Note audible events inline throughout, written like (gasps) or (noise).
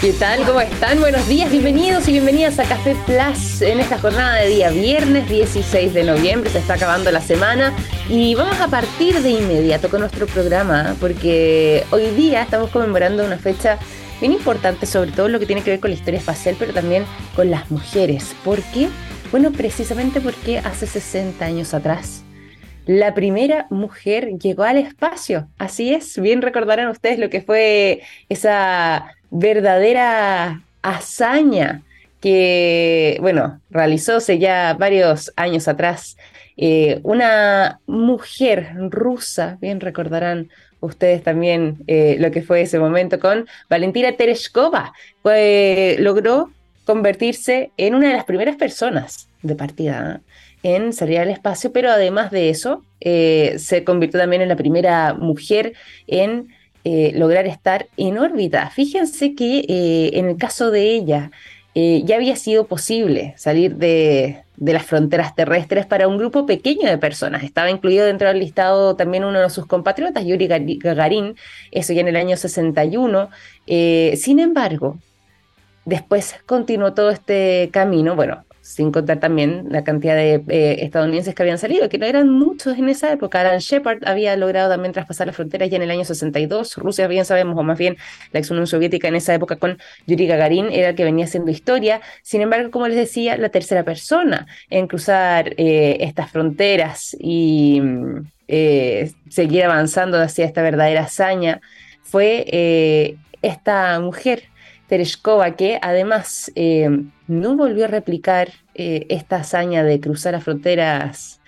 ¿Qué tal? ¿Cómo están? Buenos días, bienvenidos y bienvenidas a Café Plus en esta jornada de día viernes 16 de noviembre. Se está acabando la semana y vamos a partir de inmediato con nuestro programa porque hoy día estamos conmemorando una fecha bien importante, sobre todo lo que tiene que ver con la historia espacial, pero también con las mujeres. ¿Por qué? Bueno, precisamente porque hace 60 años atrás la primera mujer llegó al espacio. Así es, bien recordarán ustedes lo que fue esa verdadera hazaña que, bueno, realizóse ya varios años atrás. Eh, una mujer rusa, bien recordarán ustedes también eh, lo que fue ese momento con Valentina Tereshkova, logró convertirse en una de las primeras personas de partida ¿eh? En salir al espacio, pero además de eso, se convirtió también en la primera mujer en eh, lograr estar en órbita. Fíjense que eh, en el caso de ella eh, ya había sido posible salir de, las fronteras terrestres para un grupo pequeño de personas. Estaba incluido dentro del listado también uno de sus compatriotas, Yuri Gagarin, eso ya en el año 61. sin embargo, después continuó todo este camino, bueno, sin contar también la cantidad de eh, estadounidenses que habían salido, que no eran muchos en esa época. Alan Shepard había logrado también traspasar las fronteras ya en el año 62. Rusia, bien sabemos, o más bien la ex Unión Soviética en esa época con Yuri Gagarin era el que venía haciendo historia. Sin embargo, como les decía, la tercera persona en cruzar eh, estas fronteras y eh, seguir avanzando hacia esta verdadera hazaña fue esta mujer Tereshkova, que además eh, no volvió a replicar eh, esta hazaña de cruzar las fronteras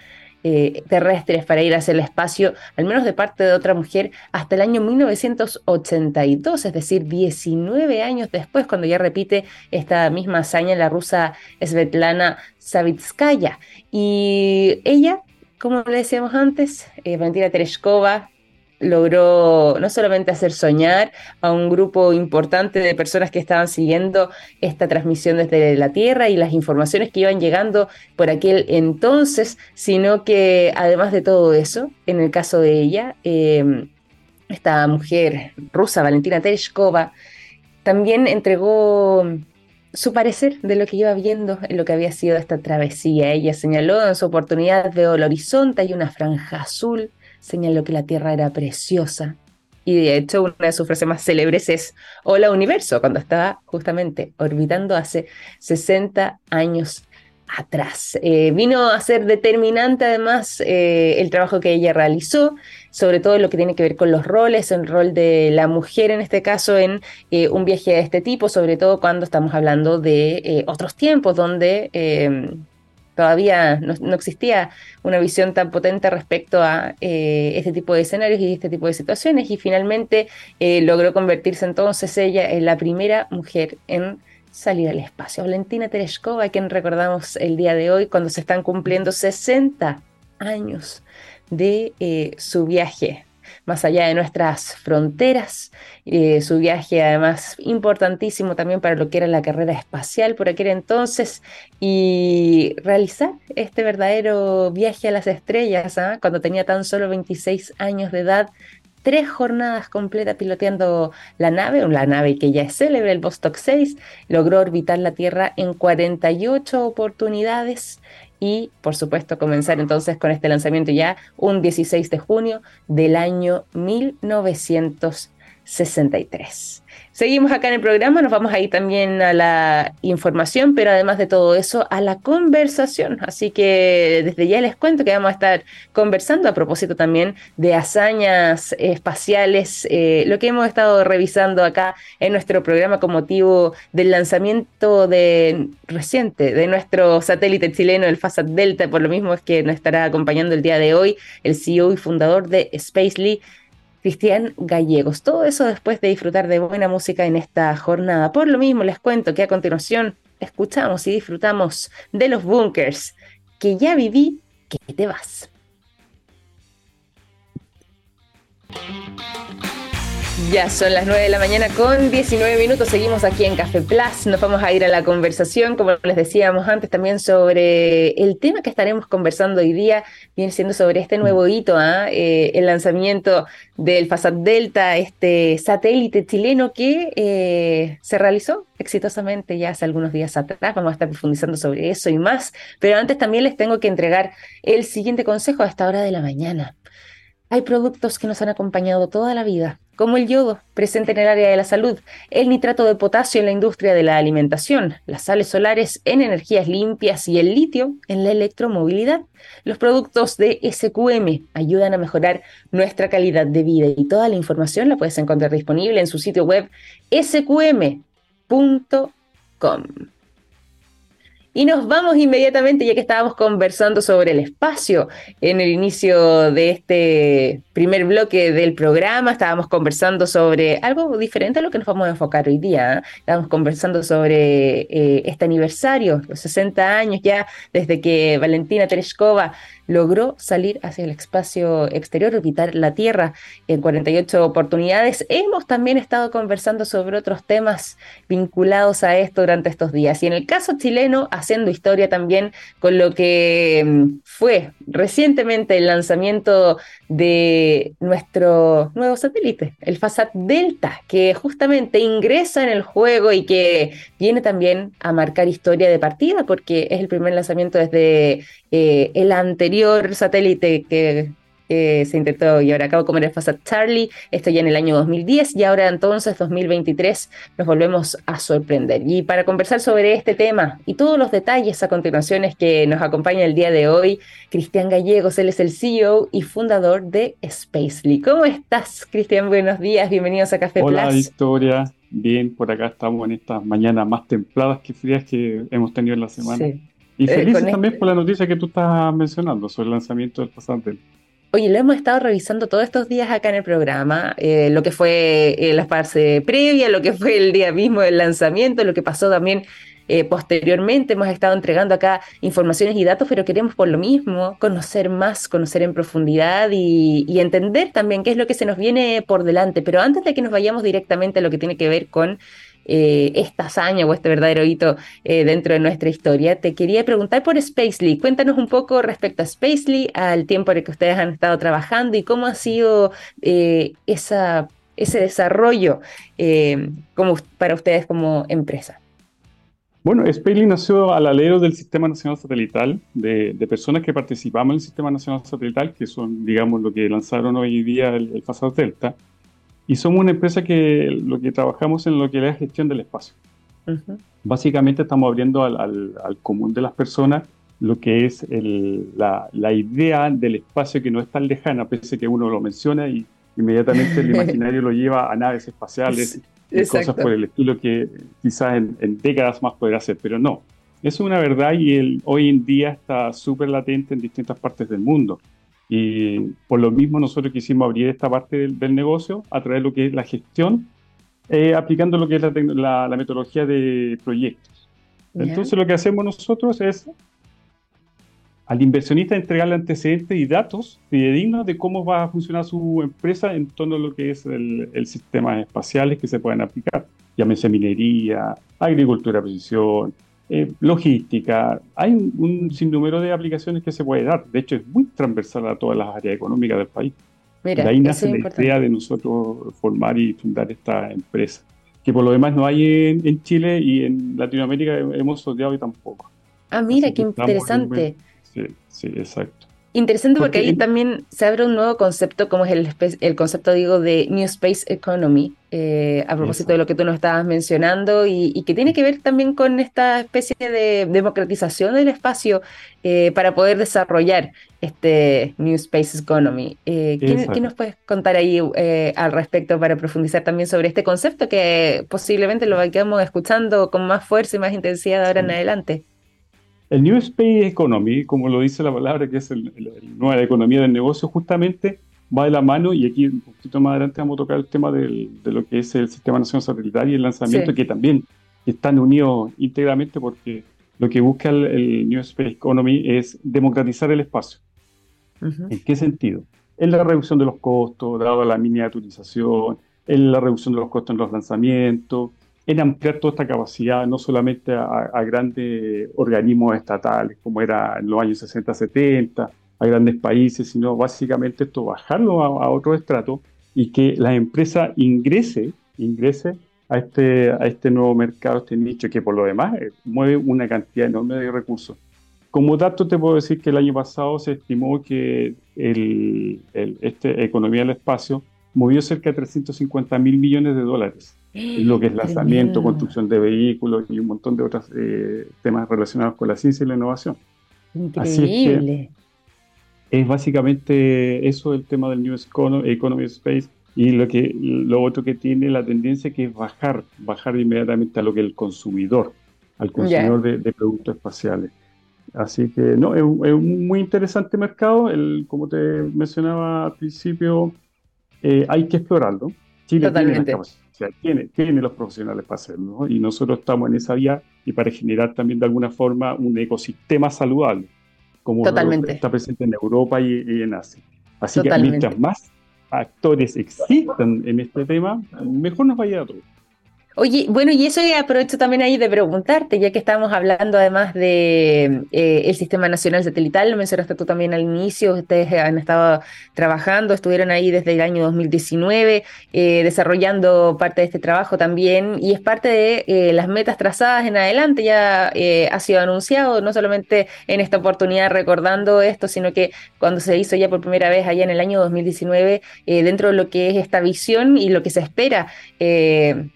eh, terrestres para ir hacia el espacio, al menos de parte de otra mujer, hasta el año 1982, es decir, 19 años después, cuando ya repite esta misma hazaña la rusa Svetlana Savitskaya. Y ella, como le decíamos antes, Valentina Tereshkova, logró no solamente hacer soñar a un grupo importante de personas que estaban siguiendo esta transmisión desde la Tierra y las informaciones que iban llegando por aquel entonces, sino que además de todo eso, en el caso de ella, em, esta mujer rusa, Valentina Tereshkova, también entregó su parecer de lo que iba viendo en lo que había sido esta travesía. Ella señaló en su oportunidad, veo el horizonte, hay una franja azul señaló que la Tierra era preciosa. Y de hecho, una de sus frases más célebres es Hola Universo, cuando estaba justamente orbitando hace 60 años atrás. Eh, vino a ser determinante además eh, el trabajo que ella realizó, sobre todo lo que tiene que ver con los roles, el rol de la mujer en este caso en eh, un viaje de este tipo, sobre todo cuando estamos hablando de otros tiempos donde todavía no, existía una visión tan potente respecto a eh, este tipo de escenarios y este tipo de situaciones y finalmente eh, logró convertirse entonces ella en la primera mujer en salir al espacio. Valentina Tereshkova, a quien recordamos el día de hoy cuando se están cumpliendo 60 años de eh, su viaje más allá de nuestras fronteras. Eh, su viaje además importantísimo también para lo que era la carrera espacial por aquel entonces y realizar este verdadero viaje a las estrellas ¿ah? cuando tenía tan solo 26 años de edad tres jornadas completas piloteando la nave, la nave que ya es célebre, el Vostok 6, logró orbitar la Tierra en 48 oportunidades y por supuesto comenzar entonces con este lanzamiento ya un 16 de junio del año 1963. Seguimos acá en el programa, nos vamos a ir también a la información, pero además de todo eso, a la conversación. Así que desde ya les cuento que vamos a estar conversando a propósito también de hazañas espaciales, eh, lo que hemos estado revisando acá en nuestro programa con motivo del lanzamiento de, reciente de nuestro satélite chileno, el FASAT Delta, por lo mismo es que nos estará acompañando el día de hoy el CEO y fundador de Spacely. Cristian Gallegos. Todo eso después de disfrutar de buena música en esta jornada. Por lo mismo les cuento que a continuación escuchamos y disfrutamos de los bunkers, que ya viví, que te vas. Ya son las 9 de la mañana con 19 minutos. Seguimos aquí en Café Plus. Nos vamos a ir a la conversación, como les decíamos antes, también sobre el tema que estaremos conversando hoy día. Viene siendo sobre este nuevo hito, ¿ah? eh, el lanzamiento del FASAT Delta, este satélite chileno que eh, se realizó exitosamente ya hace algunos días atrás. Vamos a estar profundizando sobre eso y más. Pero antes también les tengo que entregar el siguiente consejo a esta hora de la mañana. Hay productos que nos han acompañado toda la vida, como el yodo, presente en el área de la salud, el nitrato de potasio en la industria de la alimentación, las sales solares en energías limpias y el litio en la electromovilidad. Los productos de SQM ayudan a mejorar nuestra calidad de vida y toda la información la puedes encontrar disponible en su sitio web sqm.com. Y nos vamos inmediatamente, ya que estábamos conversando sobre el espacio en el inicio de este primer bloque del programa. Estábamos conversando sobre algo diferente a lo que nos vamos a enfocar hoy día. ¿eh? Estábamos conversando sobre eh, este aniversario, los 60 años ya desde que Valentina Tereshkova logró salir hacia el espacio exterior, orbitar la Tierra en 48 oportunidades. Hemos también estado conversando sobre otros temas vinculados a esto durante estos días. Y en el caso chileno, haciendo historia también con lo que mm, fue recientemente el lanzamiento de nuestro nuevo satélite, el FASAT Delta, que justamente ingresa en el juego y que viene también a marcar historia de partida porque es el primer lanzamiento desde eh, el anterior satélite que se intentó llevar a cabo como era el FASAT Charlie, esto ya en el año 2010 y ahora entonces 2023 nos volvemos a sorprender. Y para conversar sobre este tema y todos los detalles a continuación es que nos acompaña el día de hoy Cristian Gallegos, él es el CEO y fundador de Spacely. ¿Cómo estás, Cristian? Buenos días, bienvenidos a Café Hola, Victoria. Bien, por acá estamos en estas mañanas más templadas que frías que hemos tenido en la semana. Sí. Y eh, felices también este por la noticia que tú estás mencionando sobre el lanzamiento del pasante. Oye, lo hemos estado revisando todos estos días acá en el programa, eh, lo que fue eh, la fase previa, lo que fue el día mismo del lanzamiento, lo que pasó también posteriormente. Hemos estado entregando acá informaciones y datos, pero queremos por lo mismo conocer más, conocer en profundidad y, y entender también qué es lo que se nos viene por delante. Pero antes de que nos vayamos directamente a lo que tiene que ver con eh, esta hazaña o este verdadero hito eh, dentro de nuestra historia. Te quería preguntar por Spacely. Cuéntanos un poco respecto a Spacely, al tiempo en el que ustedes han estado trabajando y cómo ha sido eh, esa, ese desarrollo como para ustedes como empresa. Bueno, Spacely nació al alero del Sistema Nacional Satelital, de, personas que participamos en el Sistema Nacional Satelital, que son, digamos, lo que lanzaron hoy día el, el Delta y somos una empresa que lo que trabajamos en lo que es la gestión del espacio. Básicamente estamos abriendo al, al, común de las personas lo que es el, la, la, idea del espacio que no es tan lejana, pese que uno lo menciona y inmediatamente el (laughs) imaginario lo lleva a naves espaciales y cosas por el estilo que quizás en, en, décadas más podrá hacer, pero no. Es una verdad y el, hoy en día está súper latente en distintas partes del mundo. Y por lo mismo nosotros quisimos abrir esta parte del, negocio a través de lo que es la gestión, eh, aplicando lo que es la, la, metodología de proyectos. Entonces lo que hacemos nosotros es al inversionista entregarle antecedentes y datos fidedignos de cómo va a funcionar su empresa en torno a lo que es el, el sistemas espaciales que se pueden aplicar. Llámese minería, agricultura precisión, eh, logística, hay un, sinnúmero de aplicaciones que se puede dar. De hecho, es muy transversal a todas las áreas económicas del país. Mira, de ahí nace la idea de nosotros formar y fundar esta empresa, que por lo demás no hay en, Chile y en Latinoamérica hemos sorteado y tampoco. Ah, mira, qué interesante. Sí, sí, exacto. Interesante porque, ahí también se abre un nuevo concepto, como es el, el concepto, digo, de New Space Economy, eh, a propósito de lo que tú nos estabas mencionando, y, que tiene que ver también con esta especie de democratización del espacio eh, para poder desarrollar este New Space Economy. Eh, ¿qué, nos puedes contar ahí al respecto para profundizar también sobre este concepto que posiblemente lo vayamos escuchando con más fuerza y más intensidad ahora en adelante? El New Space Economy, como lo dice la palabra, que es la nueva economía del negocio, justamente va de la mano, y aquí un poquito más adelante vamos a tocar el tema de lo que es el Sistema Nacional Satelital y el lanzamiento, que también están unidos íntegramente porque lo que busca el, New Space Economy es democratizar el espacio. ¿En qué sentido? En la reducción de los costos, dado la miniaturización, en la reducción de los costos en los lanzamientos, en ampliar toda esta capacidad, no solamente a, grandes organismos estatales, como era en los años 60, 70, a grandes países, sino básicamente esto, bajarlo a, otro estrato y que la empresa ingrese, ingrese a este, a este nuevo mercado, este nicho, que por lo demás eh, mueve una cantidad enorme de recursos. Como dato te puedo decir que el año pasado se estimó que el, este economía del espacio movió cerca de 350 mil millones de dólares lo que es lanzamiento, construcción de vehículos y un montón de otros eh, temas relacionados con la ciencia y la innovación. Increíble. es, básicamente eso el tema del New Economy Space y lo que lo otro que tiene la tendencia que es bajar, bajar inmediatamente a lo que el consumidor, al consumidor de, productos espaciales. Así que no, es un, muy interesante mercado. El, como te mencionaba al principio, eh, hay que explorarlo. Chile Totalmente tiene, tiene los profesionales para hacerlo, y nosotros estamos en esa vía y para generar también de alguna forma un ecosistema saludable, como está presente en Europa y, en Asia. Así que mientras más actores existan en este tema, mejor nos vaya a todos. Oye, bueno, y eso aprovecho también ahí de preguntarte, ya que estamos hablando además de eh, el Sistema Nacional Satelital, lo mencionaste tú también al inicio, ustedes han estado trabajando, estuvieron ahí desde el año 2019, eh, desarrollando parte de este trabajo también, y es parte de eh, las metas trazadas en adelante, ya ha sido anunciado, no solamente en esta oportunidad recordando esto, sino que cuando se hizo ya por primera vez allá en el año 2019, dentro de lo que es esta visión y lo que se espera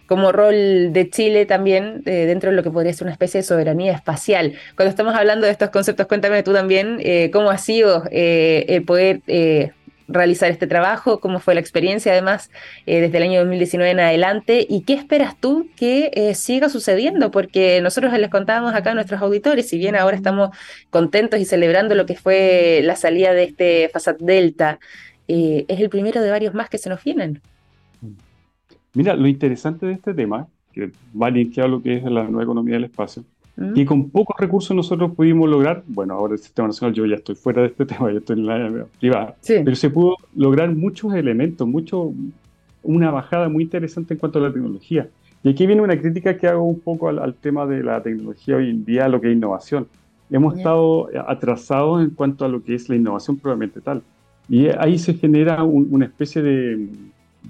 como rol de Chile también eh, dentro de lo que podría ser una especie de soberanía espacial. Cuando estamos hablando de estos conceptos, cuéntame tú también eh, cómo ha sido eh, el poder realizar este trabajo, cómo fue la experiencia además desde el año 2019 en adelante y qué esperas tú que siga sucediendo, porque nosotros les contábamos acá a nuestros auditores, si bien ahora estamos contentos y celebrando lo que fue la salida de este FASAT Delta, es el primero de varios más que se nos vienen. Mira, lo interesante de este tema, que va linkeado a lo que es la nueva economía del espacio, mm. que con pocos recursos nosotros pudimos lograr, bueno, ahora el sistema nacional, yo ya estoy fuera de este (laughs) tema, ya estoy en la privada, pero se pudo lograr muchos elementos, mucho, una bajada muy interesante en cuanto a la tecnología. Y aquí viene una crítica que hago un poco al, tema de la tecnología hoy en día, lo que es innovación. Hemos estado atrasados en cuanto a lo que es la innovación probablemente tal. Y ahí se genera una especie de,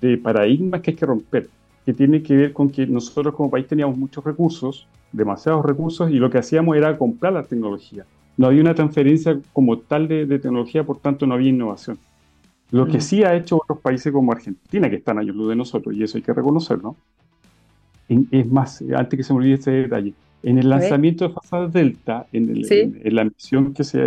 de paradigmas que hay que romper, que tiene que ver con que nosotros como país teníamos muchos recursos, demasiados recursos, y lo que hacíamos era comprar la tecnología. No había una transferencia como tal de, tecnología, por tanto no había innovación. Lo que mm. sí ha hecho otros países como Argentina, que están años luz de nosotros, y eso hay que reconocerlo, es más, antes que se me olvide este detalle, en el lanzamiento de Fasad Delta, en, la misión que sea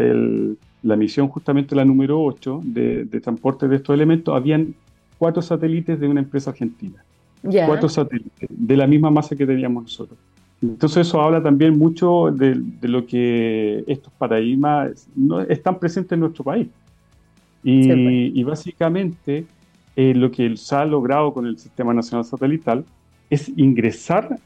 la misión justamente la número 8 de, de transporte de estos elementos, habían cuatro satélites de una empresa argentina. Cuatro satélites, de la misma masa que teníamos nosotros. Entonces eso habla también mucho de, lo que estos paradigmas no, están presentes en nuestro país. Y, pues. básicamente eh, lo que se ha logrado con el Sistema Nacional Satelital es ingresar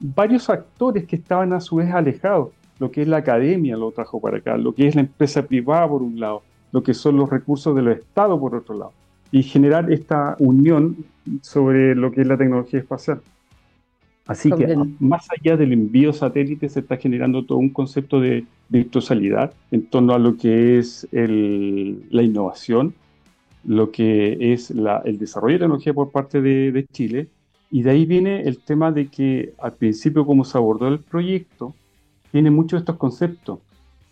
varios actores que estaban a su vez alejados. Lo que es la academia lo trajo para acá, lo que es la empresa privada por un lado, lo que son los recursos del Estado por otro lado y generar esta unión sobre lo que es la tecnología espacial. Así que más allá del envío satélite se está generando todo un concepto de virtualidad en torno a lo que es la innovación, lo que es el desarrollo de tecnología por parte de, Chile. Y de ahí viene el tema de que al principio como se abordó el proyecto, tiene muchos de estos conceptos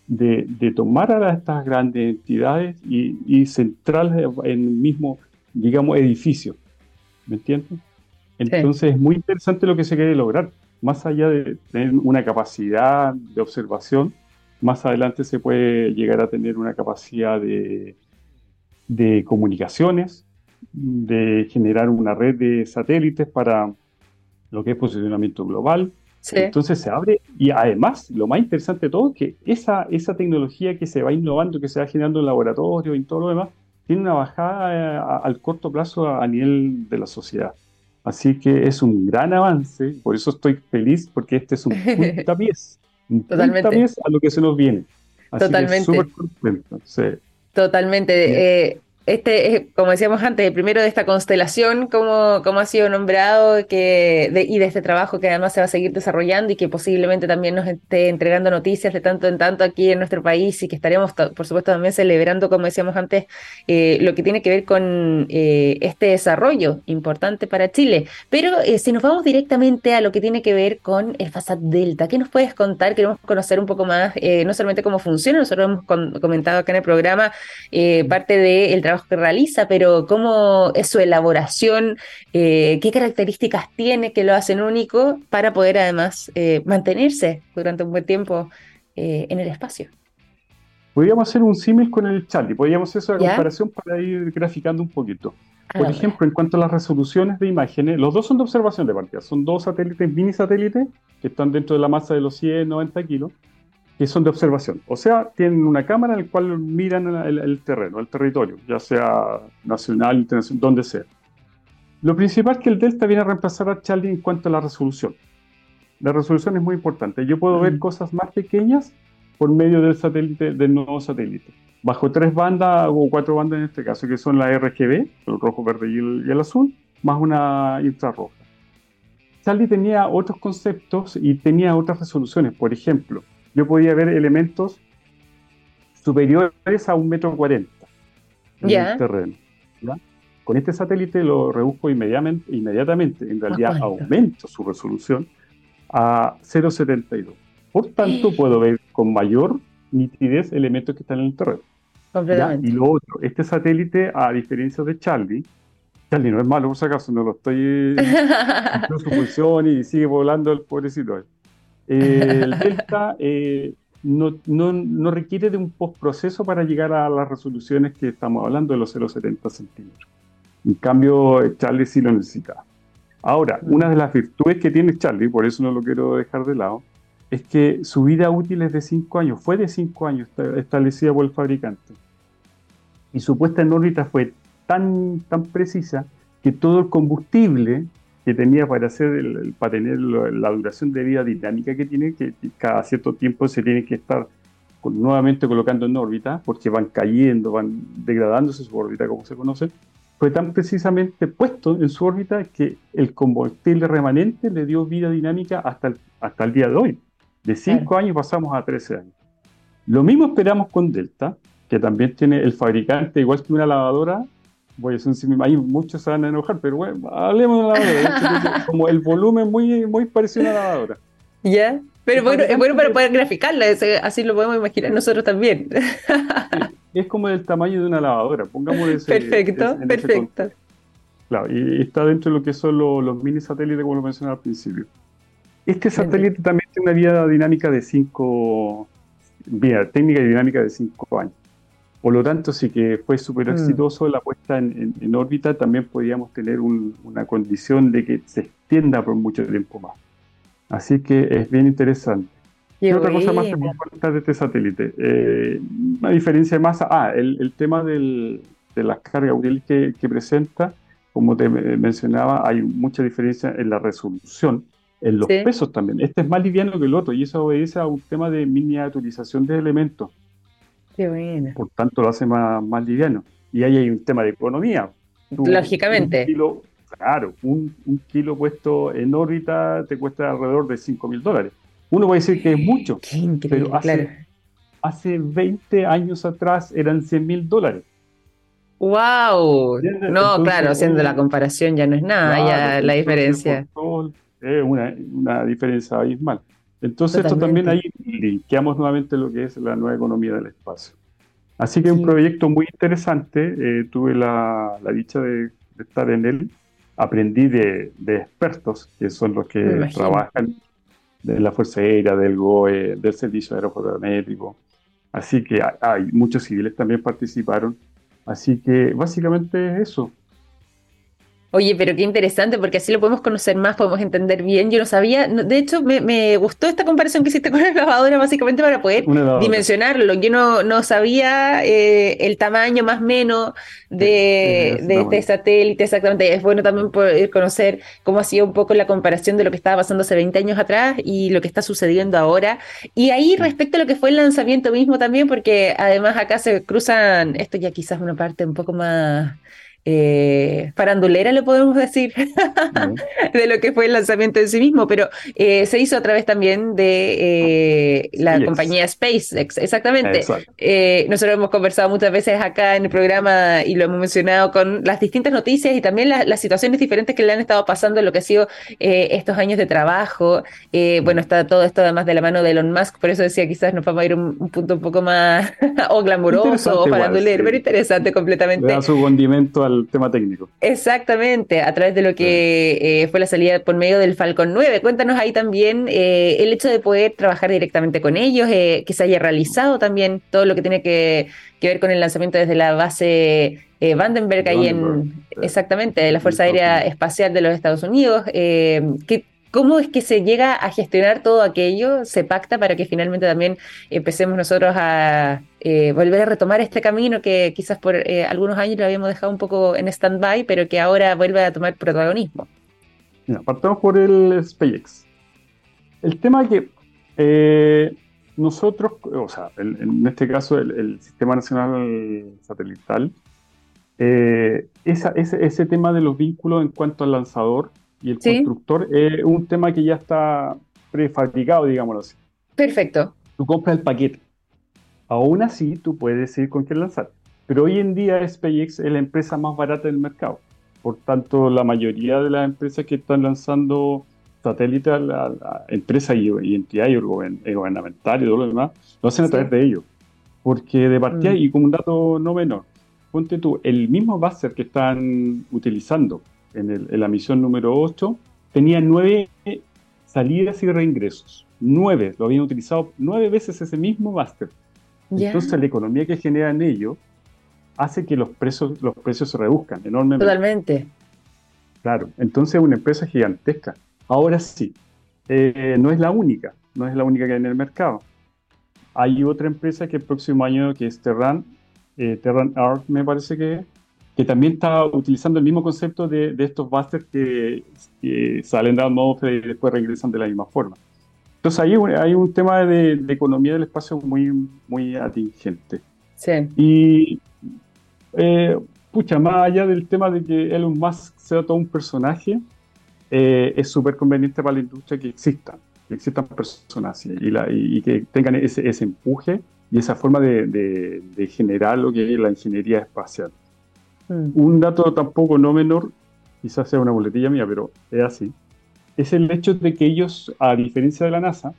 de, tomar a estas grandes entidades y, y centrarlas en el mismo, digamos, edificio. ¿Me entiendes? Entonces es muy interesante lo que se quiere lograr. Más allá de tener una capacidad de observación, más adelante se puede llegar a tener una capacidad de, de comunicaciones, de generar una red de satélites para lo que es posicionamiento global, entonces se abre y además lo más interesante de todo es que esa, esa tecnología que se va innovando, que se va generando en laboratorio y en todo lo demás, tiene una bajada eh, al corto plazo a, nivel de la sociedad. Así que es un gran avance, por eso estoy feliz porque este es un puntapiés, (laughs) un puntapiés a lo que se nos viene. Totalmente. Totalmente. Eh, este, como decíamos antes, primero de esta constelación, cómo, cómo ha sido nombrado que, y de este trabajo que además se va a seguir desarrollando y que posiblemente también nos esté entregando noticias de tanto en tanto aquí en nuestro país y que estaremos, por supuesto, también celebrando, como decíamos antes, eh, lo que tiene que ver con eh, este desarrollo importante para Chile. Pero eh, si nos vamos directamente a lo que tiene que ver con el FASAT Delta, ¿qué nos puedes contar? Queremos conocer un poco más, no solamente cómo funciona, nosotros hemos comentado acá en el programa parte del trabajo que realiza, pero cómo es su elaboración, eh, qué características tiene que lo hacen único para poder además eh, mantenerse durante un buen tiempo eh, en el espacio. Podríamos hacer un símil con el Charlie, podríamos hacer esa comparación para ir graficando un poquito. Ah, Por ejemplo, en cuanto a las resoluciones de imágenes, los dos son de observación de partida, son dos satélites, mini satélites, que están dentro de la masa de los 100, 90 kilos, que son de observación. O sea, tienen una cámara en la cual miran el, terreno, el territorio, ya sea nacional, internacional, donde sea. Lo principal es que el Delta viene a reemplazar a Charlie en cuanto a la resolución. La resolución es muy importante. Yo puedo ver cosas más pequeñas por medio del satélite, del nuevo satélite. Bajo tres bandas o cuatro bandas en este caso, que son la RGB, el rojo, verde y el, y el azul, más una infrarroja. Charlie tenía otros conceptos y tenía otras resoluciones. Por ejemplo, yo podía ver elementos superiores a un metro cuarenta en el terreno. Con este satélite lo reduzco inmediatamente, inmediatamente. en realidad aumento su resolución a 0,72. Por tanto, (gasps) puedo ver con mayor nitidez elementos que están en el terreno. Y lo otro, este satélite, a diferencia de Charlie, Charlie no es malo por si acaso, no lo estoy en su función y sigue volando el pobrecito el (laughs) Delta eh, no, no, no, requiere de un postproceso para llegar a las resoluciones que estamos hablando de los 0,70 centímetros. En cambio, Charlie sí lo necesita. Ahora, una de las virtudes que tiene Charlie, por eso no lo quiero dejar de lado, es que su vida útil es de 5 años, fue de 5 años establecida por el fabricante. Y su puesta en órbita fue tan, tan precisa que todo el combustible que tenía para hacer el, para tener la duración de vida dinámica que tiene, que cada cierto tiempo se tiene que estar nuevamente colocando en órbita, porque van cayendo, van degradándose su órbita, como se conoce, fue tan precisamente puesto en su órbita que el combustible remanente le dio vida dinámica hasta el, hasta el día de hoy. De 5 años pasamos a 13 años. Lo mismo esperamos con Delta, que también tiene el fabricante, igual que una lavadora, voy a un ahí muchos se van a enojar, pero bueno, hablemos de la lavadora. como el volumen muy, muy parecido a la lavadora. Ya, pero bueno, es bueno para poder graficarla, así lo podemos imaginar nosotros también. es como del tamaño de una lavadora, pongamos ese. Perfecto, perfecto. claro, y está dentro de lo que son los, mini satélites, como lo mencioné al principio. Este satélite también tiene una vida dinámica de 5, vía técnica y dinámica de 5 años. Por lo tanto, si que fue súper mm. exitoso la puesta en, órbita, también podríamos tener una condición de que se extienda por mucho tiempo más. Así que es bien interesante. ¿Qué otra cosa más se puede contar de este satélite? Eh, una diferencia de masa. Ah, el, tema de las cargas útiles que, presenta, como te mencionaba, hay mucha diferencia en la resolución, en los pesos también. Este es más liviano que el otro y eso obedece a un tema de miniaturización de elementos. Por tanto, lo hace más, más liviano. Y ahí hay un tema de economía. Lógicamente. claro, un, kilo puesto en órbita te cuesta alrededor de 5 mil dólares. Uno puede decir que es mucho, pero hace, hace 20 años atrás eran 100 mil dólares. ¡Wow! No, claro, haciendo la comparación ya no es nada, ya la diferencia. Es una, una diferencia abismal. Entonces, esto también ahí linkeamos nuevamente lo que es la nueva economía del espacio. Así que es un proyecto muy interesante. Eh, tuve la, dicha de, estar en él. Aprendí de, expertos, que son los que trabajan de la Fuerza Aérea, del GOE, del Servicio Aerofotométrico. Así que hay, muchos civiles también participaron. Así que básicamente eso. Oye, pero qué interesante, porque así lo podemos conocer más, podemos entender bien. Yo no sabía, de hecho, me, gustó esta comparación que hiciste con la lavadora, básicamente para poder dimensionarlo. Yo no, no sabía eh, el tamaño más o menos de, de este satélite, exactamente. Es bueno también poder conocer cómo ha sido un poco la comparación de lo que estaba pasando hace 20 años atrás y lo que está sucediendo ahora. Y ahí, respecto a lo que fue el lanzamiento mismo también, porque además acá se cruzan, esto ya quizás una parte un poco más eh, farandulera, le podemos decir, (laughs) de lo que fue el lanzamiento en sí mismo, pero eh, se hizo a través también de eh, la compañía SpaceX, exactamente. nosotros hemos conversado muchas veces acá en el programa y lo hemos mencionado con las distintas noticias y también las situaciones diferentes que le han estado pasando en lo que ha sido estos años de trabajo. bueno, está todo esto además de la mano de Elon Musk, por eso decía quizás nos vamos a ir un, punto un poco más (laughs) o glamuroso o farandulero, pero interesante completamente. da su condimento al tema técnico. Exactamente, a través de lo que eh, fue la salida por medio del Falcon 9. Cuéntanos ahí también eh, el hecho de poder trabajar directamente con ellos, eh, que se haya realizado también todo lo que tiene que, ver con el lanzamiento desde la base Vandenberg, ahí en, exactamente, de la Fuerza Aérea Espacial de los Estados Unidos. que ¿Cómo es que se llega a gestionar todo aquello? ¿Se pacta para que finalmente también empecemos nosotros a eh, volver a retomar este camino que quizás por eh, algunos años lo habíamos dejado un poco en stand-by, pero que ahora vuelve a tomar protagonismo? Mira, partamos por el SpaceX. El tema que eh, nosotros, o sea, en este caso el, Sistema Nacional Satelital, ese tema de los vínculos en cuanto al lanzador y el constructor es un tema que ya está prefabricado, digámoslo así. Perfecto. Tú compras el paquete. Aún así, tú puedes decidir con qué lanzar. Pero hoy en día SpaceX es la empresa más barata del mercado. Por tanto, la mayoría de las empresas que están lanzando satélites a la, empresa y, entidades gubernamentales y todo lo demás, lo hacen a través de ellos. Porque de partida, mm. y como un dato no menor, ponte tú, el mismo buzzer que están utilizando en, la misión número 8, tenía nueve salidas y reingresos. Nueve, lo habían utilizado nueve veces ese mismo máster. Entonces la economía que generan ellos hace que los precios, los precios se reduzcan enormemente. Totalmente. Claro, entonces es una empresa gigantesca. Ahora sí, eh, no es la única, no es la única que hay en el mercado. Hay otra empresa que el próximo año, que es Terran, eh, Terran Art me parece que que también está utilizando el mismo concepto de, estos busters que, salen de la atmósfera y después regresan de la misma forma. Entonces ahí hay un tema de, economía del espacio muy, muy atingente. Sí. Y, eh, pucha, más allá del tema de que Elon Musk sea todo un personaje, eh, es súper conveniente para la industria que existan, que existan personas y, y, que tengan ese, ese, empuje y esa forma de, de generar lo que es la ingeniería espacial. Mm. Un dato tampoco no menor, quizás sea una boletilla mía, pero es así, es el hecho de que ellos, a diferencia de la NASA,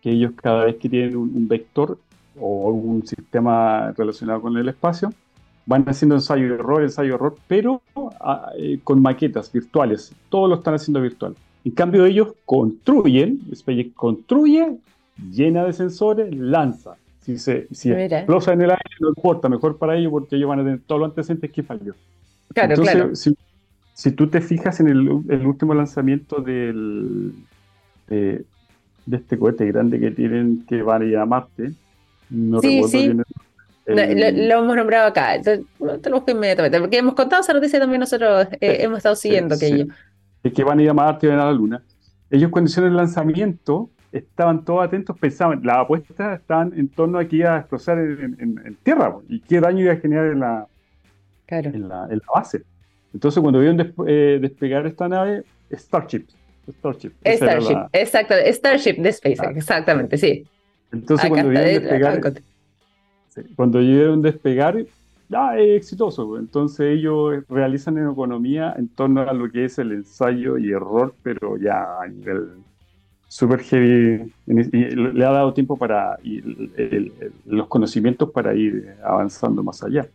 que ellos cada vez que tienen un, vector o un sistema relacionado con el espacio, van haciendo ensayo y error, ensayo error, pero ah, eh, con maquetas virtuales. Todo lo están haciendo virtual. En cambio, ellos construyen, SpaceX construye, llena de sensores, lanza. Si, se, si explosa en el aire, no importa, mejor para ellos porque ellos van a tener todos los antecedentes que falló. Claro, claro. Si, si, tú te fijas en el, último lanzamiento del, de, este cohete grande que tienen que van a ir a Marte, no sí, sí. lo, hemos nombrado acá, tenemos que inmediatamente, porque hemos contado esa noticia también nosotros eh, hemos estado siguiendo aquello. De que van a ir a Marte y van a la Luna. Ellos cuando hicieron el lanzamiento, estaban todos atentos, pensaban, las apuestas estaban en torno a que iba a explotar en, tierra y qué daño iba a generar en la, en la, base. Entonces, cuando vieron eh, despegar esta nave, Starship. Starship, Starship exacto, Starship de SpaceX, exactamente, sí. Entonces, cuando vieron despegar, cuando vieron despegar, ya es exitoso. Entonces, ellos realizan en economía en torno a lo que es el ensayo y error, pero ya a nivel super heavy y le ha dado tiempo para y los conocimientos para ir avanzando más allá.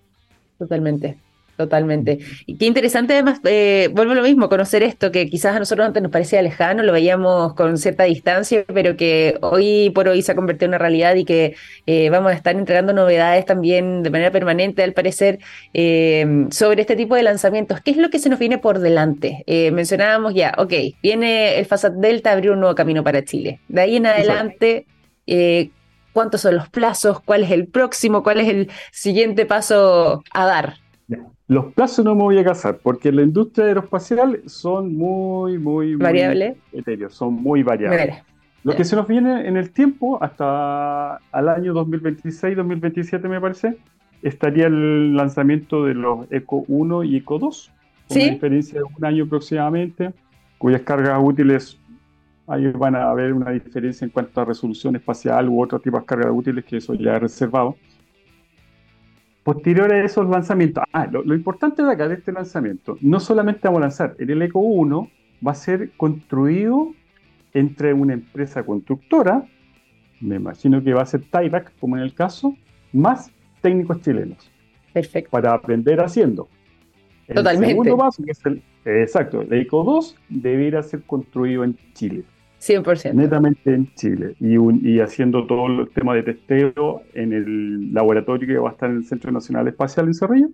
Totalmente. Totalmente. Y qué interesante además, eh, vuelvo a lo mismo, conocer esto que quizás a nosotros antes nos parecía lejano, lo veíamos con cierta distancia, pero que hoy por hoy se ha convertido en una realidad y que eh, vamos a estar entregando novedades también de manera permanente, al parecer, eh, sobre este tipo de lanzamientos. ¿Qué es lo que se nos viene por delante? mencionábamos ya, ok, viene el FASAT Delta a abrir un nuevo camino para Chile. De ahí en adelante, ¿cuántos son los plazos? ¿Cuál es el próximo? ¿Cuál es el siguiente paso a dar? Los plazos no me voy a casar, porque la industria aeroespacial son muy, muy, variables. Etéreos, son muy variables. Lo que se nos viene en el tiempo, hasta al año 2026-2027 me parece, estaría el lanzamiento de los ECO 1 y ECO 2, con una diferencia de un año aproximadamente, cuyas cargas útiles, ahí van a haber una diferencia en cuanto a resolución espacial u otro tipo de cargas útiles, que eso ya he reservado. Posterior a esos lanzamientos, ah, lo, importante de acá, de este lanzamiento, no solamente vamos a lanzar, el Eco 1 va a ser construido entre una empresa constructora, me imagino que va a ser Tyrac, como en el caso, más técnicos chilenos. Perfecto. Para aprender haciendo. Totalmente. El segundo paso, que es el, exacto, el Eco 2, deberá ser construido en Chile. 100%. Netamente en Chile y, haciendo todo el tema de testeo en el laboratorio que va a estar en el Centro Nacional Espacial en Cerrillo.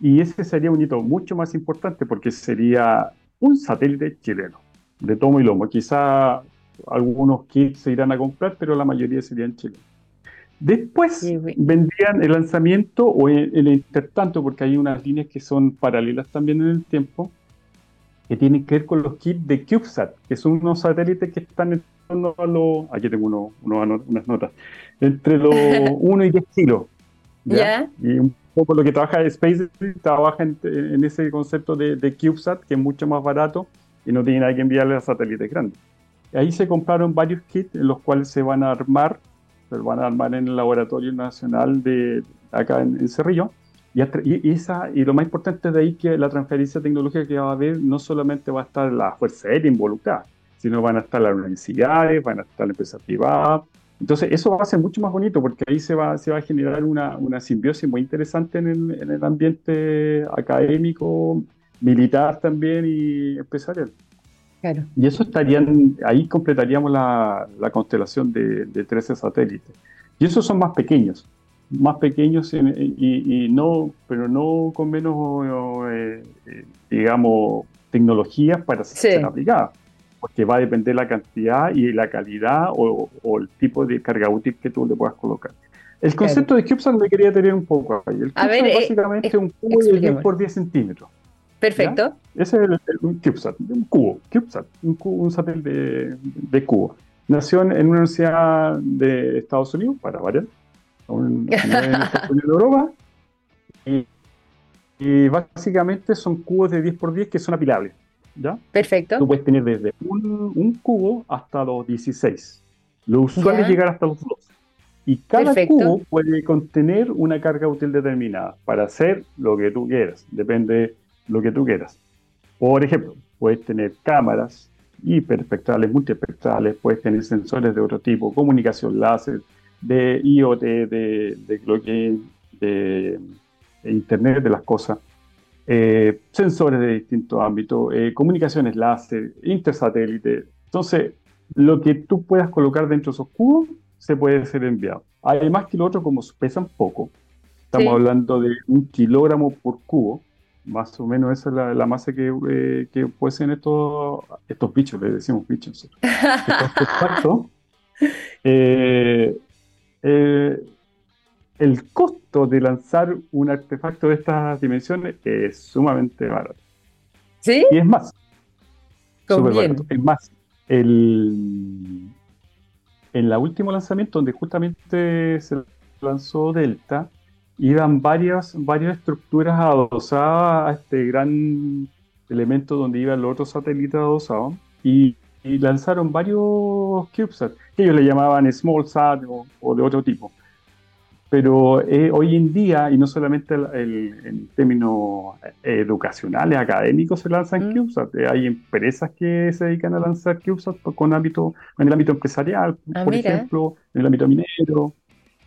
Y ese sería un hito mucho más importante porque sería un satélite chileno, de tomo y lomo. Quizá algunos kits se irán a comprar, pero la mayoría serían en Chile. Después vendrían el lanzamiento o el, el intertanto, porque hay unas líneas que son paralelas también en el tiempo, que tienen que ver con los kits de CubeSat, que son unos satélites que están en torno a los. Aquí tengo uno, unas notas. Entre los (laughs) 1 y 10 kilos. ¿ya? Y un poco lo que trabaja SpaceX trabaja en, ese concepto de, de, CubeSat, que es mucho más barato y no tiene nada que enviarle a satélites grandes. ahí se compraron varios kits en los cuales se van a armar, se van a armar en el Laboratorio Nacional de acá en Cerrillo y, esa, y lo más importante de ahí que la transferencia tecnológica que va a haber no solamente va a estar la Fuerza Aérea involucrada, sino van a estar las universidades, van a estar la empresa privada. Entonces eso va a ser mucho más bonito porque ahí se va, se va a generar una, una simbiosis muy interesante en el, en el, ambiente académico, militar también y empresarial. Claro. Y eso estarían, ahí completaríamos la, la constelación de, de 13 satélites. Y esos son más pequeños más pequeños y, no, pero no con menos, eh, eh, digamos, tecnologías para ser aplicadas, porque va a depender la cantidad y la calidad o, el tipo de carga útil que tú le puedas colocar. El concepto de CubeSat me quería tener un poco ahí. El CubeSat es eh, básicamente un cubo de 10 por 10 centímetros. Perfecto. Ese es el, un CubeSat, un cubo, CubeSat, un, un satélite de, de cubo. Nació en una universidad de Estados Unidos, para variar, en (laughs) Europa. Y, básicamente son cubos de 10 por 10 que son apilables. ¿ya? Perfecto. Tú puedes tener desde un, cubo hasta los 16. Lo usual es llegar hasta los 2. Y cada cubo puede contener una carga útil determinada para hacer lo que tú quieras. Depende lo que tú quieras. Por ejemplo, puedes tener cámaras hiperespectrales, multiespectrales, puedes tener sensores de otro tipo, comunicación láser, de IoT, de, de lo que de, Internet de las cosas, eh, sensores de distintos ámbitos, eh, comunicaciones láser, intersatélite. Entonces, lo que tú puedas colocar dentro de esos cubos se puede ser enviado. Además que lo otro, como pesan poco, estamos hablando de un kilogramo por cubo, más o menos esa es la, masa que, eh, que pueden estos, estos bichos, le decimos bichos. (laughs) Estos eh, eh, el costo de lanzar un artefacto de estas dimensiones es sumamente barato. ¿Sí? Y es más. Es más, el, en la último lanzamiento, donde justamente se lanzó Delta, iban varias, varias estructuras adosadas a este gran elemento donde iban los otros satélites adosados. Y y lanzaron varios CubeSat, que ellos le llamaban SmallSat o, o de otro tipo. Pero eh, hoy en día, y no solamente en términos educacionales, académicos, se lanzan mm. CubeSat. Eh, hay empresas que se dedican a lanzar CubeSat con ámbito, en el ámbito empresarial, ah, por ejemplo, en el ámbito minero.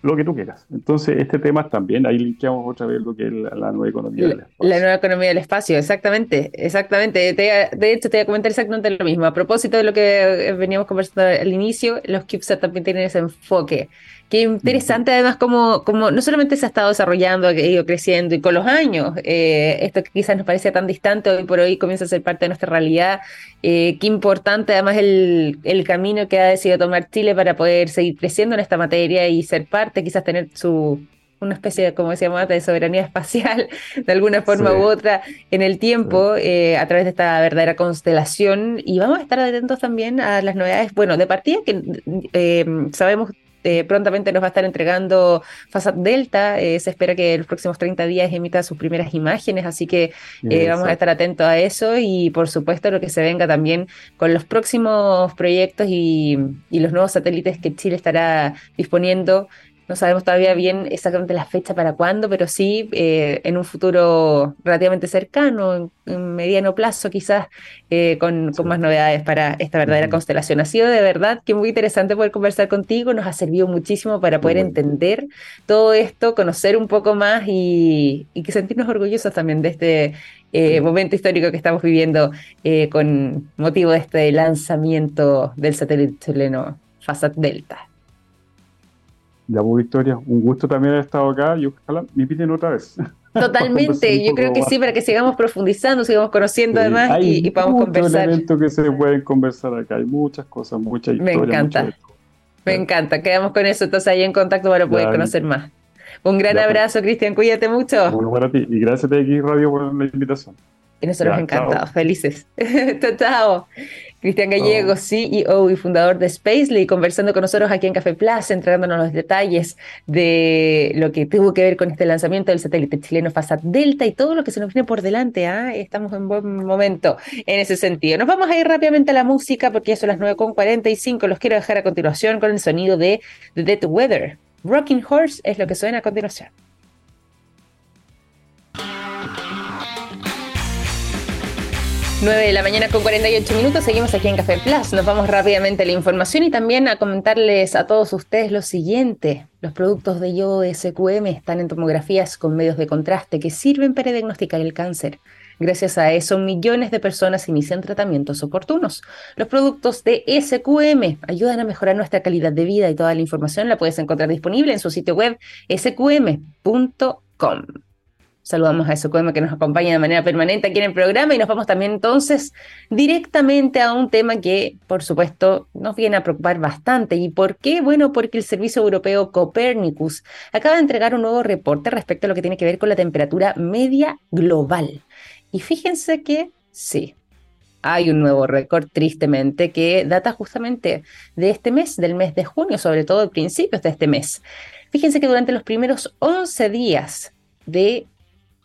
Lo que tú quieras. Entonces, este tema también, ahí linkeamos otra vez lo que es la, nueva economía del espacio. La nueva economía del espacio, exactamente, exactamente. de hecho, te voy a comentar exactamente lo mismo. A propósito de lo que veníamos conversando al inicio, los CubeSat también tienen ese enfoque Qué interesante además como, como no solamente se ha estado desarrollando, ha ido creciendo y con los años, eh, esto que quizás nos parecía tan distante, hoy por hoy comienza a ser parte de nuestra realidad. Eh, qué importante además el, el, camino que ha decidido tomar Chile para poder seguir creciendo en esta materia y ser parte, quizás tener su una especie de, como decíamos antes, de soberanía (laughs) espacial, de alguna forma u otra, en el tiempo, eh, a través de esta verdadera constelación. Y vamos a estar atentos también a las novedades, bueno, de partida que sabemos eh, prontamente nos va a estar entregando Fasat Delta. Eh, se espera que en los próximos 30 días emita sus primeras imágenes, así que eh, vamos a estar atentos a eso y por supuesto lo que se venga también con los próximos proyectos y, y los nuevos satélites que Chile estará disponiendo no sabemos todavía bien exactamente la fecha para cuándo, pero sí eh, en un futuro relativamente cercano, en, mediano plazo quizás, eh, con, más novedades para esta verdadera constelación. Ha sido de verdad que muy interesante poder conversar contigo, nos ha servido muchísimo para poder entender todo esto, conocer un poco más y, y que sentirnos orgullosos también de este eh, momento histórico que estamos viviendo con motivo de este lanzamiento del satélite chileno FASAT Delta. Ya, pues, Victoria, un gusto también haber estado acá y ojalá me inviten otra vez. (laughs) Totalmente, yo creo que sí, para que sigamos profundizando, sigamos conociendo además y, y, podamos conversar. Hay que se pueden conversar acá, hay muchas cosas, muchas historias. Me encanta, me encanta, quedamos con eso, entonces ahí en contacto para poder conocer más. Un gran pues. abrazo, Cristian, cuídate mucho. Bueno, para ti y gracias a TX Radio por la invitación. Y nosotros encantados, felices. (laughs) chao. Cristian Gallego, CEO y fundador de Spacely, conversando con nosotros aquí en Café Plus, entregándonos los detalles de lo que tuvo que ver con este lanzamiento del satélite chileno FASAT Delta y todo lo que se nos viene por delante. ¿ah? Estamos en buen momento en ese sentido. Nos vamos a ir rápidamente a la música porque ya son las 9.45. Los quiero dejar a continuación con el sonido de The Dead Weather. Rocking Horse es lo que suena a continuación. 9 de la mañana con 48 minutos, seguimos aquí en Café Plus. Nos vamos rápidamente a la información y también a comentarles a todos ustedes lo siguiente. Los productos de yodo SQM están en tomografías con medios de contraste que sirven para diagnosticar el cáncer. Gracias a eso, millones de personas inician tratamientos oportunos. Los productos de SQM ayudan a mejorar nuestra calidad de vida y toda la información la puedes encontrar disponible en su sitio web sqm.com. Saludamos a SQM que nos acompaña de manera permanente aquí en el programa y nos vamos también entonces directamente a un tema que, por supuesto, nos viene a preocupar bastante. ¿Y por qué? Bueno, porque el Servicio Europeo Copernicus acaba de entregar un nuevo reporte respecto a lo que tiene que ver con la temperatura media global. Y fíjense que sí, hay un nuevo récord, tristemente, que data justamente de este mes, del mes de junio, sobre todo de principios de este mes. Fíjense que durante los primeros 11 días de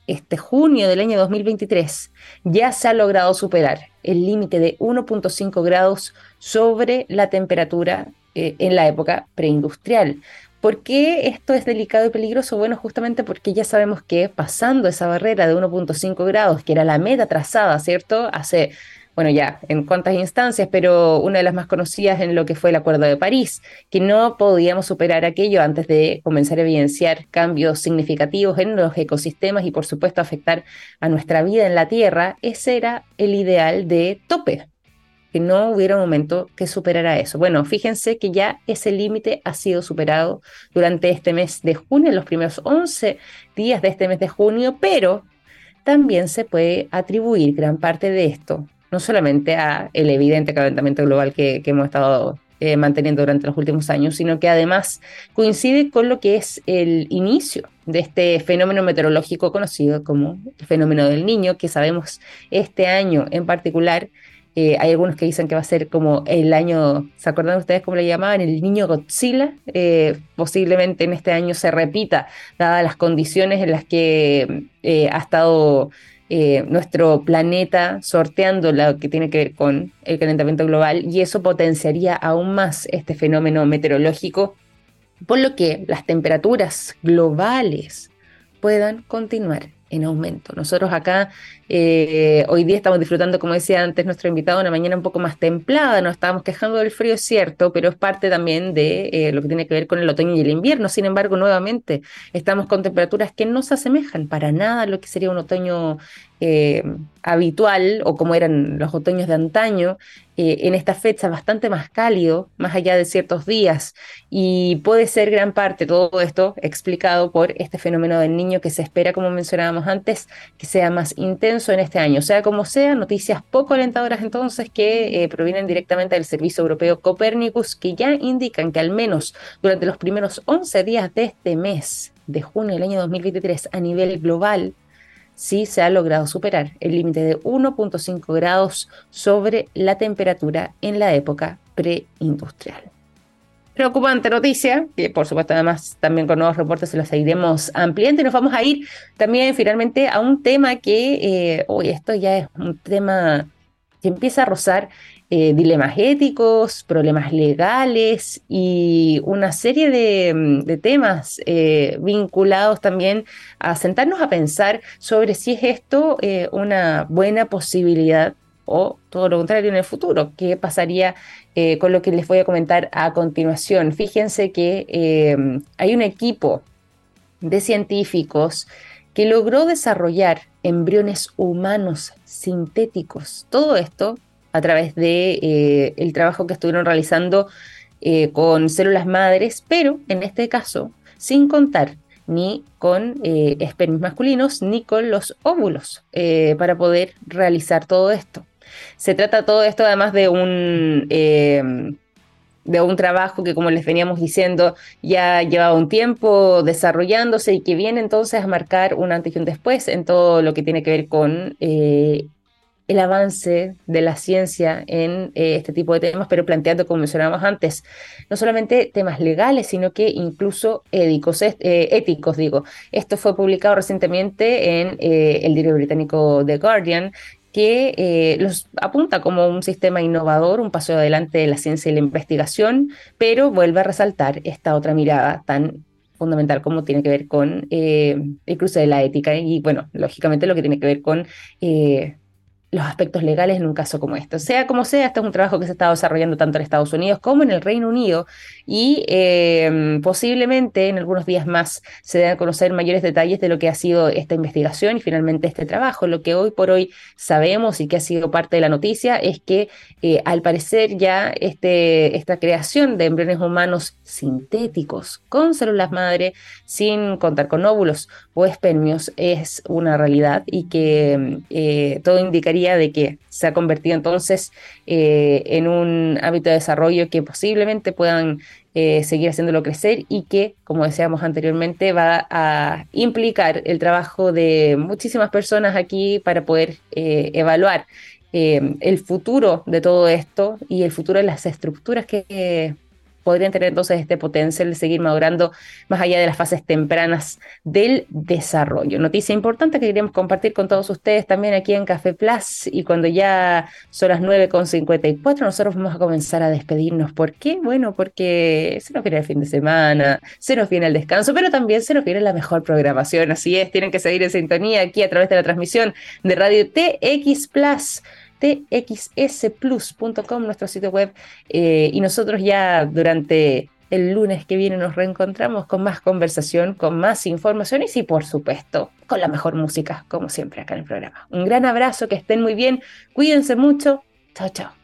este junio del año 2023 ya se ha logrado superar el límite de 1.5 grados sobre la temperatura eh, en la época preindustrial. ¿Por qué esto es delicado y peligroso? Bueno, justamente porque ya sabemos que pasando esa barrera de 1.5 grados, que era la meta trazada, ¿cierto? Hace bueno, ya en cuántas instancias, pero una de las más conocidas en lo que fue el Acuerdo de París, que no podíamos superar aquello antes de comenzar a evidenciar cambios significativos en los ecosistemas y por supuesto afectar a nuestra vida en la Tierra, ese era el ideal de tope, que no hubiera un momento que superara eso. Bueno, fíjense que ya ese límite ha sido superado durante este mes de junio, en los primeros 11 días de este mes de junio, pero también se puede atribuir gran parte de esto no solamente a el evidente calentamiento global que, hemos estado eh, manteniendo durante los últimos años, sino que además coincide con lo que es el inicio de este fenómeno meteorológico conocido como el fenómeno del niño, que sabemos este año en particular. Eh, hay algunos que dicen que va a ser como el año, ¿se acuerdan ustedes cómo le llamaban? El niño Godzilla. Eh, posiblemente en este año se repita, dadas las condiciones en las que ha estado eh, nuestro planeta sorteando lo que tiene que ver con el calentamiento global y eso potenciaría aún más este fenómeno meteorológico, por lo que las temperaturas globales puedan continuar en aumento. Nosotros acá eh, hoy día estamos disfrutando, como decía antes nuestro invitado, una mañana un poco más templada, nos estábamos quejando del frío, cierto, pero es parte también de eh, lo que tiene que ver con el otoño y el invierno. Sin embargo, nuevamente estamos con temperaturas que no se asemejan para nada a lo que sería un otoño eh, habitual o como eran los otoños de antaño, eh, en esta fecha bastante más cálido, más allá de ciertos días, y puede ser gran parte todo esto explicado por este fenómeno del niño que se espera, como mencionábamos antes, que sea más intenso en este año. Sea como sea, noticias poco alentadoras entonces que eh, provienen directamente del Servicio Europeo Copernicus, que ya indican que al menos durante los primeros 11 días de este mes de junio del año 2023 a nivel global, sí se ha logrado superar el límite de 1.5 grados sobre la temperatura en la época preindustrial. Preocupante noticia, que por supuesto además también con nuevos reportes se los seguiremos ampliando y nos vamos a ir también finalmente a un tema que, hoy eh, esto ya es un tema que empieza a rozar eh, dilemas éticos, problemas legales y una serie de, mm, temas eh, vinculados también a sentarnos a pensar sobre si es esto eh, una buena posibilidad o todo lo contrario en el futuro. ¿Qué pasaría con lo que les voy a comentar a continuación? Fíjense que hay un equipo de científicos que logró desarrollar embriones humanos sintéticos. Todo esto a través de eh, el trabajo que estuvieron realizando eh, con células madres, pero en este caso sin contar ni con eh, espermis masculinos ni con los óvulos para poder realizar todo esto. Se trata todo esto además de un de un trabajo que, como les veníamos diciendo, ya llevaba un tiempo desarrollándose y que viene entonces a marcar un antes y un después en todo lo que tiene que ver con el avance de la ciencia en eh, este tipo de temas, pero planteando, como mencionábamos antes, no solamente temas legales, sino que incluso éticos, eh, éticos digo. Esto fue publicado recientemente en eh, el diario británico The Guardian, que los apunta como un sistema innovador, un paso adelante de la ciencia y la investigación, pero vuelve a resaltar esta otra mirada tan fundamental como tiene que ver con el cruce de la ética y, bueno, lógicamente lo que tiene que ver con los aspectos legales en un caso como este. Sea como sea, este es un trabajo que se está desarrollando tanto en Estados Unidos como en el Reino Unido y em, posiblemente en algunos días más se den a conocer mayores detalles de lo que ha sido esta investigación y finalmente este trabajo. Lo que hoy por hoy sabemos y que ha sido parte de la noticia es que eh, al parecer ya este, esta creación de embriones humanos sintéticos con células madre sin contar con óvulos o espermios es una realidad y que em, eh, todo indicaría de que se ha convertido entonces eh, en un hábito de desarrollo que posiblemente puedan eh, seguir haciéndolo crecer y que, como decíamos anteriormente, va a implicar el trabajo de muchísimas personas aquí para poder eh, evaluar el futuro de todo esto y el futuro de las estructuras que podrían tener entonces este potencial de seguir madurando más allá de las fases tempranas del desarrollo. Noticia importante que queríamos compartir con todos ustedes también aquí en Café Plus y cuando ya son las 9.54 nosotros vamos a comenzar a despedirnos. ¿Por qué? Bueno, porque se nos viene el fin de semana, se nos viene el descanso, pero también se nos viene la mejor programación. Así es, tienen que seguir en sintonía aquí a través de la transmisión de Radio TX Plus txsplus.com, nuestro sitio web, eh, y nosotros ya durante el lunes que viene nos reencontramos con más conversación, con más informaciones y por supuesto con la mejor música, como siempre acá en el programa. Un gran abrazo, que estén muy bien, cuídense mucho, chao chao.